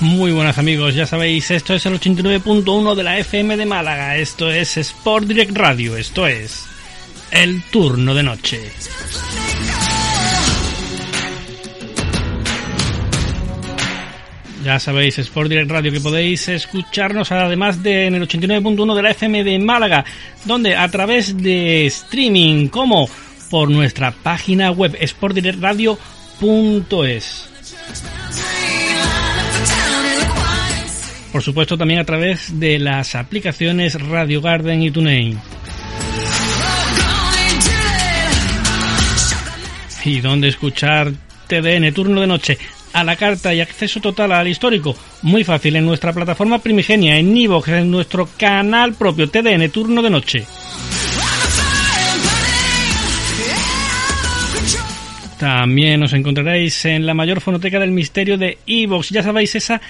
Muy buenas amigos, ya sabéis, esto es el 89.1 de la FM de Málaga, esto es Sport Direct Radio, esto es el turno de noche. Ya sabéis, Sport Direct Radio, que podéis escucharnos además de en el 89.1 de la FM de Málaga, donde a través de streaming como por nuestra página web sportdirectradio.es. Por supuesto también a través de las aplicaciones Radio Garden y TuneIn. Y donde escuchar TDN Turno de Noche a la carta y acceso total al histórico. Muy fácil en nuestra plataforma primigenia, en Nivox, en nuestro canal propio TDN Turno de Noche. También os encontraréis en la mayor fonoteca del misterio de Evox. Ya sabéis, esa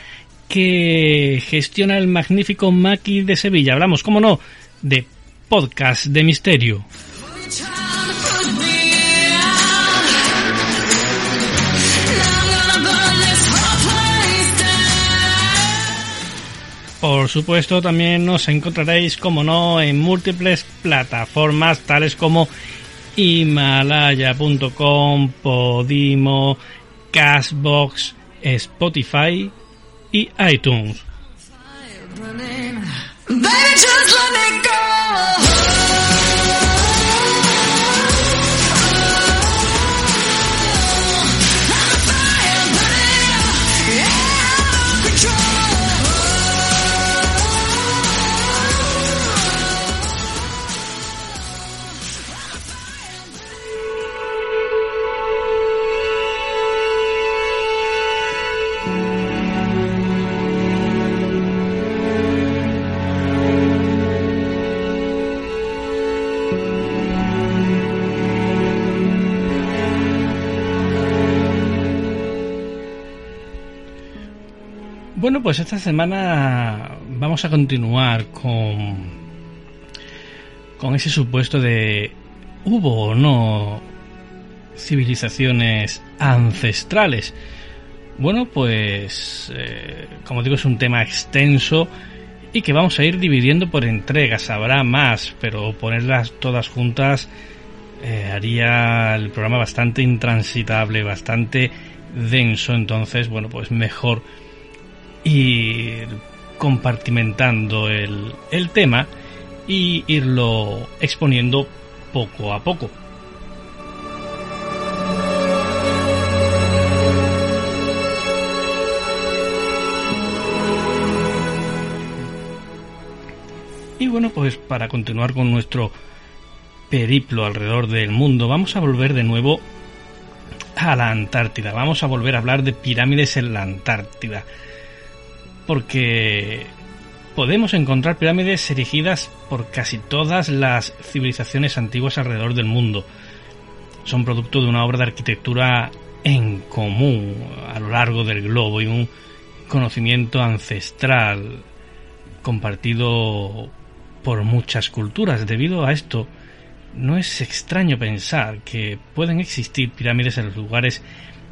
que gestiona el magnífico Maki de Sevilla. Hablamos, como no, de podcast de misterio. Por supuesto, también nos encontraréis, como no, en múltiples plataformas tales como Himalaya.com, Podimo, Cashbox, Spotify y iTunes. Baby, Bueno, pues esta semana vamos a continuar con, con ese supuesto de hubo o no civilizaciones ancestrales. Bueno, pues eh, como digo es un tema extenso y que vamos a ir dividiendo por entregas. Habrá más, pero ponerlas todas juntas eh, haría el programa bastante intransitable, bastante denso. Entonces, bueno, pues mejor ir compartimentando el, el tema y irlo exponiendo poco a poco. Y bueno, pues para continuar con nuestro periplo alrededor del mundo, vamos a volver de nuevo a la Antártida. Vamos a volver a hablar de pirámides en la Antártida. Porque podemos encontrar pirámides erigidas por casi todas las civilizaciones antiguas alrededor del mundo. Son producto de una obra de arquitectura en común a lo largo del globo y un conocimiento ancestral compartido por muchas culturas. Debido a esto, no es extraño pensar que pueden existir pirámides en los lugares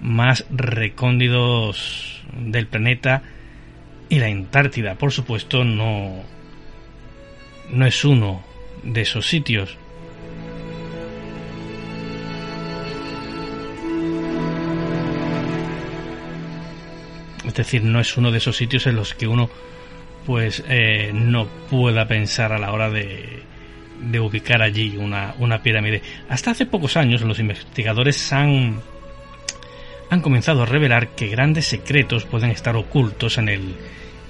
más recóndidos del planeta y la Antártida, por supuesto, no, no es uno de esos sitios. Es decir, no es uno de esos sitios en los que uno pues eh, no pueda pensar a la hora de, de ubicar allí una, una, pirámide. Hasta hace pocos años los investigadores han, han comenzado a revelar que grandes secretos pueden estar ocultos en el,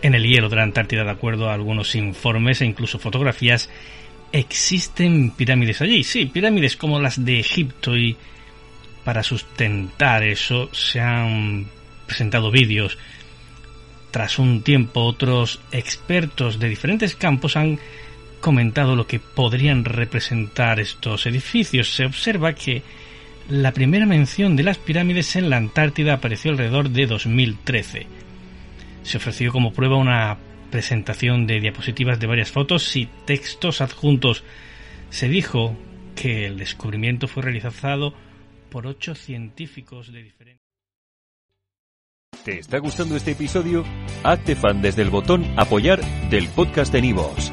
en el hielo de la Antártida, de acuerdo a algunos informes e incluso fotografías. Existen pirámides allí, sí, pirámides como las de Egipto y para sustentar eso se han presentado vídeos. Tras un tiempo otros expertos de diferentes campos han comentado lo que podrían representar estos edificios. Se observa que la primera mención de las pirámides en la Antártida apareció alrededor de 2013. Se ofreció como prueba una presentación de diapositivas de varias fotos y textos adjuntos. Se dijo que el descubrimiento fue realizado por ocho científicos de diferentes. ¿Te está gustando este episodio? Hazte fan desde el botón Apoyar del podcast de Nivos.